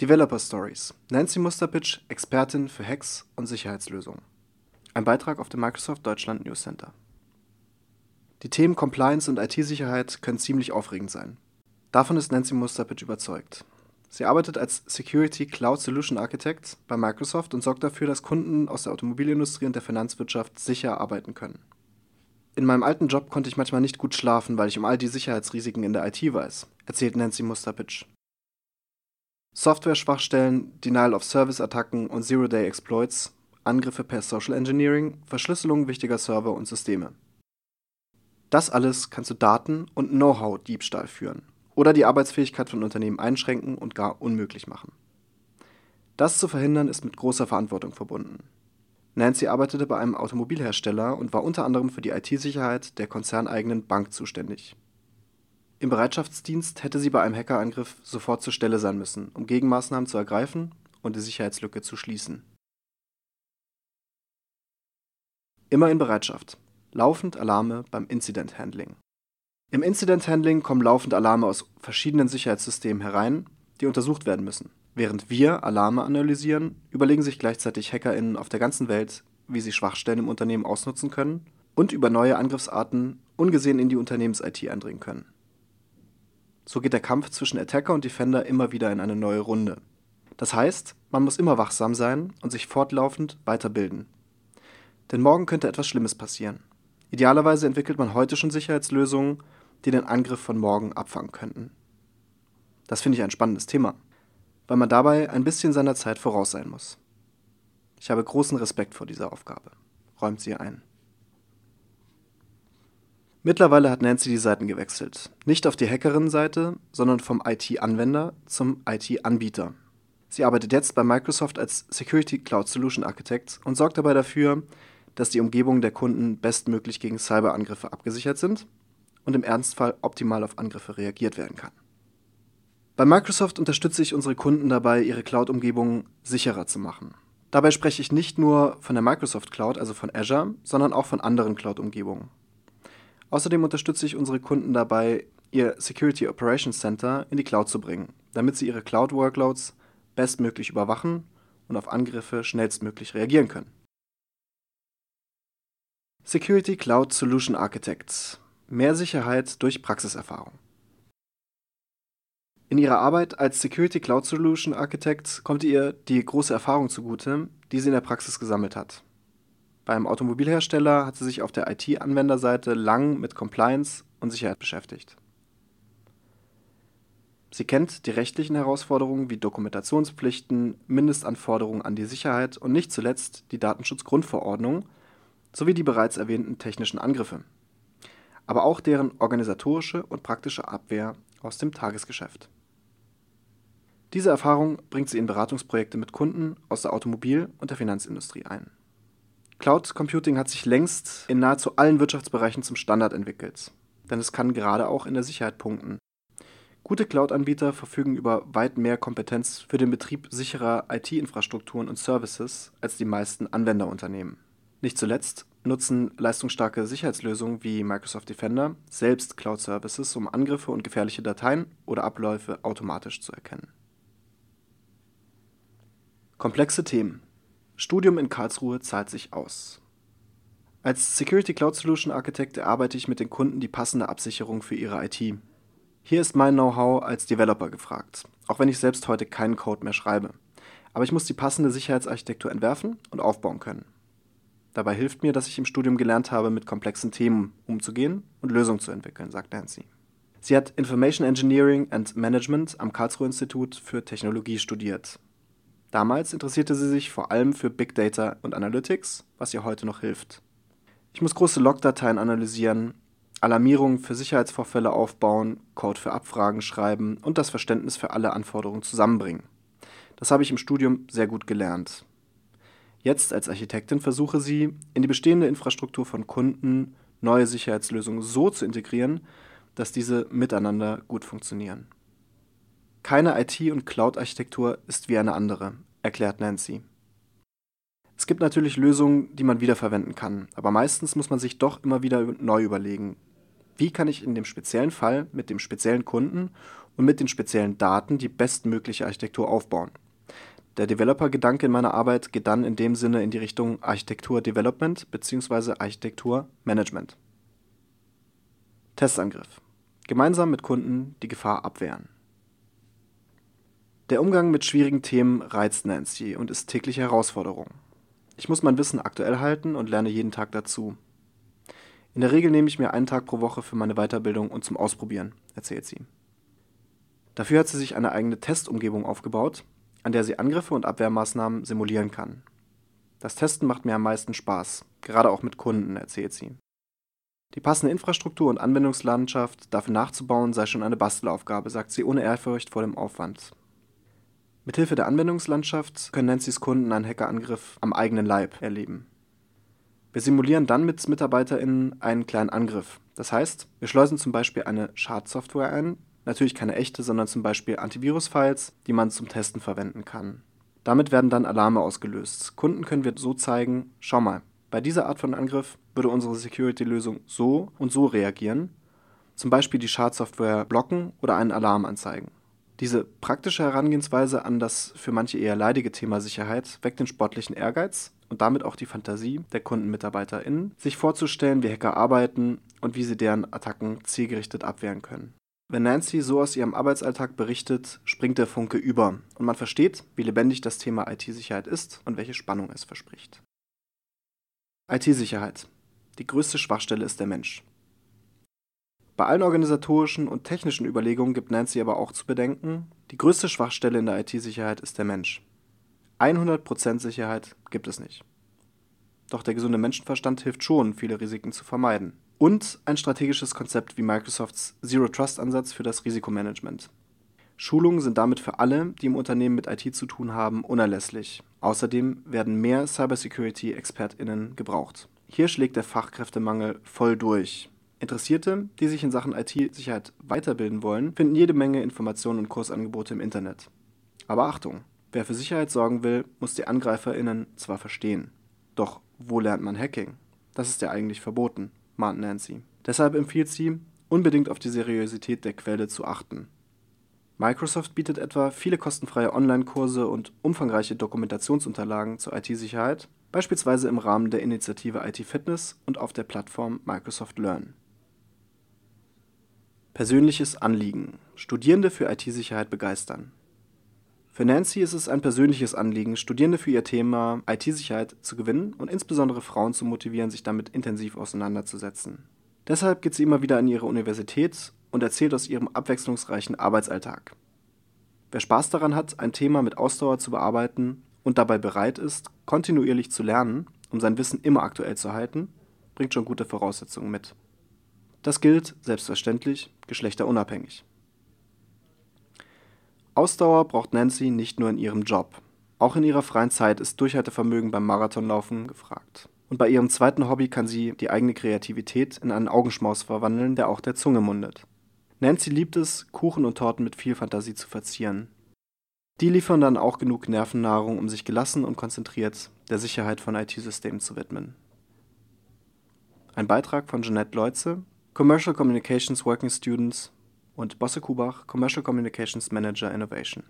Developer Stories. Nancy Musterpitch, Expertin für Hacks und Sicherheitslösungen. Ein Beitrag auf dem Microsoft Deutschland News Center. Die Themen Compliance und IT-Sicherheit können ziemlich aufregend sein. Davon ist Nancy Musterpitch überzeugt. Sie arbeitet als Security Cloud Solution Architect bei Microsoft und sorgt dafür, dass Kunden aus der Automobilindustrie und der Finanzwirtschaft sicher arbeiten können. In meinem alten Job konnte ich manchmal nicht gut schlafen, weil ich um all die Sicherheitsrisiken in der IT weiß, erzählt Nancy Musterpitch. Software-Schwachstellen, Denial-of-Service-Attacken und Zero-Day-Exploits, Angriffe per Social Engineering, Verschlüsselung wichtiger Server und Systeme. Das alles kann zu Daten- und Know-how-Diebstahl führen oder die Arbeitsfähigkeit von Unternehmen einschränken und gar unmöglich machen. Das zu verhindern ist mit großer Verantwortung verbunden. Nancy arbeitete bei einem Automobilhersteller und war unter anderem für die IT-Sicherheit der konzerneigenen Bank zuständig. Im Bereitschaftsdienst hätte sie bei einem Hackerangriff sofort zur Stelle sein müssen, um Gegenmaßnahmen zu ergreifen und die Sicherheitslücke zu schließen. Immer in Bereitschaft. Laufend Alarme beim Incident Handling. Im Incident Handling kommen laufend Alarme aus verschiedenen Sicherheitssystemen herein, die untersucht werden müssen. Während wir Alarme analysieren, überlegen sich gleichzeitig HackerInnen auf der ganzen Welt, wie sie Schwachstellen im Unternehmen ausnutzen können und über neue Angriffsarten ungesehen in die Unternehmens-IT eindringen können. So geht der Kampf zwischen Attacker und Defender immer wieder in eine neue Runde. Das heißt, man muss immer wachsam sein und sich fortlaufend weiterbilden. Denn morgen könnte etwas Schlimmes passieren. Idealerweise entwickelt man heute schon Sicherheitslösungen, die den Angriff von morgen abfangen könnten. Das finde ich ein spannendes Thema, weil man dabei ein bisschen seiner Zeit voraus sein muss. Ich habe großen Respekt vor dieser Aufgabe, räumt sie ein. Mittlerweile hat Nancy die Seiten gewechselt. Nicht auf die Hackerin-Seite, sondern vom IT-Anwender zum IT-Anbieter. Sie arbeitet jetzt bei Microsoft als Security Cloud Solution Architect und sorgt dabei dafür, dass die Umgebungen der Kunden bestmöglich gegen Cyberangriffe abgesichert sind und im Ernstfall optimal auf Angriffe reagiert werden kann. Bei Microsoft unterstütze ich unsere Kunden dabei, ihre Cloud-Umgebungen sicherer zu machen. Dabei spreche ich nicht nur von der Microsoft Cloud, also von Azure, sondern auch von anderen Cloud-Umgebungen. Außerdem unterstütze ich unsere Kunden dabei, ihr Security Operations Center in die Cloud zu bringen, damit sie ihre Cloud-Workloads bestmöglich überwachen und auf Angriffe schnellstmöglich reagieren können. Security Cloud Solution Architects Mehr Sicherheit durch Praxiserfahrung. In ihrer Arbeit als Security Cloud Solution Architect kommt ihr die große Erfahrung zugute, die sie in der Praxis gesammelt hat. Beim Automobilhersteller hat sie sich auf der IT-Anwenderseite lang mit Compliance und Sicherheit beschäftigt. Sie kennt die rechtlichen Herausforderungen wie Dokumentationspflichten, Mindestanforderungen an die Sicherheit und nicht zuletzt die Datenschutzgrundverordnung sowie die bereits erwähnten technischen Angriffe, aber auch deren organisatorische und praktische Abwehr aus dem Tagesgeschäft. Diese Erfahrung bringt sie in Beratungsprojekte mit Kunden aus der Automobil- und der Finanzindustrie ein. Cloud Computing hat sich längst in nahezu allen Wirtschaftsbereichen zum Standard entwickelt, denn es kann gerade auch in der Sicherheit punkten. Gute Cloud-Anbieter verfügen über weit mehr Kompetenz für den Betrieb sicherer IT-Infrastrukturen und Services als die meisten Anwenderunternehmen. Nicht zuletzt nutzen leistungsstarke Sicherheitslösungen wie Microsoft Defender selbst Cloud-Services, um Angriffe und gefährliche Dateien oder Abläufe automatisch zu erkennen. Komplexe Themen Studium in Karlsruhe zahlt sich aus. Als Security Cloud Solution Architect erarbeite ich mit den Kunden die passende Absicherung für ihre IT. Hier ist mein Know-how als Developer gefragt, auch wenn ich selbst heute keinen Code mehr schreibe. Aber ich muss die passende Sicherheitsarchitektur entwerfen und aufbauen können. Dabei hilft mir, dass ich im Studium gelernt habe, mit komplexen Themen umzugehen und Lösungen zu entwickeln, sagt Nancy. Sie hat Information Engineering and Management am Karlsruhe Institut für Technologie studiert Damals interessierte sie sich vor allem für Big Data und Analytics, was ihr heute noch hilft. Ich muss große Logdateien analysieren, Alarmierungen für Sicherheitsvorfälle aufbauen, Code für Abfragen schreiben und das Verständnis für alle Anforderungen zusammenbringen. Das habe ich im Studium sehr gut gelernt. Jetzt als Architektin versuche sie, in die bestehende Infrastruktur von Kunden neue Sicherheitslösungen so zu integrieren, dass diese miteinander gut funktionieren. Keine IT- und Cloud-Architektur ist wie eine andere, erklärt Nancy. Es gibt natürlich Lösungen, die man wiederverwenden kann, aber meistens muss man sich doch immer wieder neu überlegen, wie kann ich in dem speziellen Fall mit dem speziellen Kunden und mit den speziellen Daten die bestmögliche Architektur aufbauen. Der Developer-Gedanke in meiner Arbeit geht dann in dem Sinne in die Richtung Architektur-Development bzw. Architektur-Management. Testangriff. Gemeinsam mit Kunden die Gefahr abwehren. Der Umgang mit schwierigen Themen reizt Nancy und ist tägliche Herausforderung. Ich muss mein Wissen aktuell halten und lerne jeden Tag dazu. In der Regel nehme ich mir einen Tag pro Woche für meine Weiterbildung und zum Ausprobieren, erzählt sie. Dafür hat sie sich eine eigene Testumgebung aufgebaut, an der sie Angriffe und Abwehrmaßnahmen simulieren kann. Das Testen macht mir am meisten Spaß, gerade auch mit Kunden, erzählt sie. Die passende Infrastruktur und Anwendungslandschaft dafür nachzubauen sei schon eine Bastelaufgabe, sagt sie ohne Ehrfurcht vor dem Aufwand. Mithilfe der Anwendungslandschaft können Nancy's Kunden einen Hackerangriff am eigenen Leib erleben. Wir simulieren dann mit MitarbeiterInnen einen kleinen Angriff. Das heißt, wir schleusen zum Beispiel eine Schadsoftware ein, Natürlich keine echte, sondern zum Beispiel Antivirus-Files, die man zum Testen verwenden kann. Damit werden dann Alarme ausgelöst. Kunden können wir so zeigen, schau mal, bei dieser Art von Angriff würde unsere Security-Lösung so und so reagieren, zum Beispiel die Schadsoftware blocken oder einen Alarm anzeigen. Diese praktische Herangehensweise an das für manche eher leidige Thema Sicherheit weckt den sportlichen Ehrgeiz und damit auch die Fantasie der KundenmitarbeiterInnen, sich vorzustellen, wie Hacker arbeiten und wie sie deren Attacken zielgerichtet abwehren können. Wenn Nancy so aus ihrem Arbeitsalltag berichtet, springt der Funke über und man versteht, wie lebendig das Thema IT-Sicherheit ist und welche Spannung es verspricht. IT-Sicherheit. Die größte Schwachstelle ist der Mensch. Bei allen organisatorischen und technischen Überlegungen gibt Nancy aber auch zu bedenken, die größte Schwachstelle in der IT-Sicherheit ist der Mensch. 100% Sicherheit gibt es nicht. Doch der gesunde Menschenverstand hilft schon, viele Risiken zu vermeiden und ein strategisches Konzept wie Microsofts Zero-Trust-Ansatz für das Risikomanagement. Schulungen sind damit für alle, die im Unternehmen mit IT zu tun haben, unerlässlich. Außerdem werden mehr Cybersecurity-ExpertInnen gebraucht. Hier schlägt der Fachkräftemangel voll durch. Interessierte, die sich in Sachen IT-Sicherheit weiterbilden wollen, finden jede Menge Informationen und Kursangebote im Internet. Aber Achtung, wer für Sicherheit sorgen will, muss die AngreiferInnen zwar verstehen. Doch wo lernt man Hacking? Das ist ja eigentlich verboten mahnt Nancy. Deshalb empfiehlt sie, unbedingt auf die Seriosität der Quelle zu achten. Microsoft bietet etwa viele kostenfreie Online-Kurse und umfangreiche Dokumentationsunterlagen zur IT-Sicherheit, beispielsweise im Rahmen der Initiative IT-Fitness und auf der Plattform Microsoft Learn. Persönliches Anliegen: Studierende für IT-Sicherheit begeistern. Für Nancy ist es ein persönliches Anliegen, Studierende für ihr Thema IT-Sicherheit zu gewinnen und insbesondere Frauen zu motivieren, sich damit intensiv auseinanderzusetzen. Deshalb geht sie immer wieder an ihre Universität und erzählt aus ihrem abwechslungsreichen Arbeitsalltag. Wer Spaß daran hat, ein Thema mit Ausdauer zu bearbeiten und dabei bereit ist, kontinuierlich zu lernen, um sein Wissen immer aktuell zu halten, bringt schon gute Voraussetzungen mit. Das gilt, selbstverständlich, geschlechterunabhängig. Ausdauer braucht Nancy nicht nur in ihrem Job. Auch in ihrer freien Zeit ist Durchhaltevermögen beim Marathonlaufen gefragt. Und bei ihrem zweiten Hobby kann sie die eigene Kreativität in einen Augenschmaus verwandeln, der auch der Zunge mundet. Nancy liebt es, Kuchen und Torten mit viel Fantasie zu verzieren. Die liefern dann auch genug Nervennahrung, um sich gelassen und konzentriert der Sicherheit von IT-Systemen zu widmen. Ein Beitrag von Jeanette Leutze, Commercial Communications Working Students und Bosse Kubach, Commercial Communications Manager Innovation.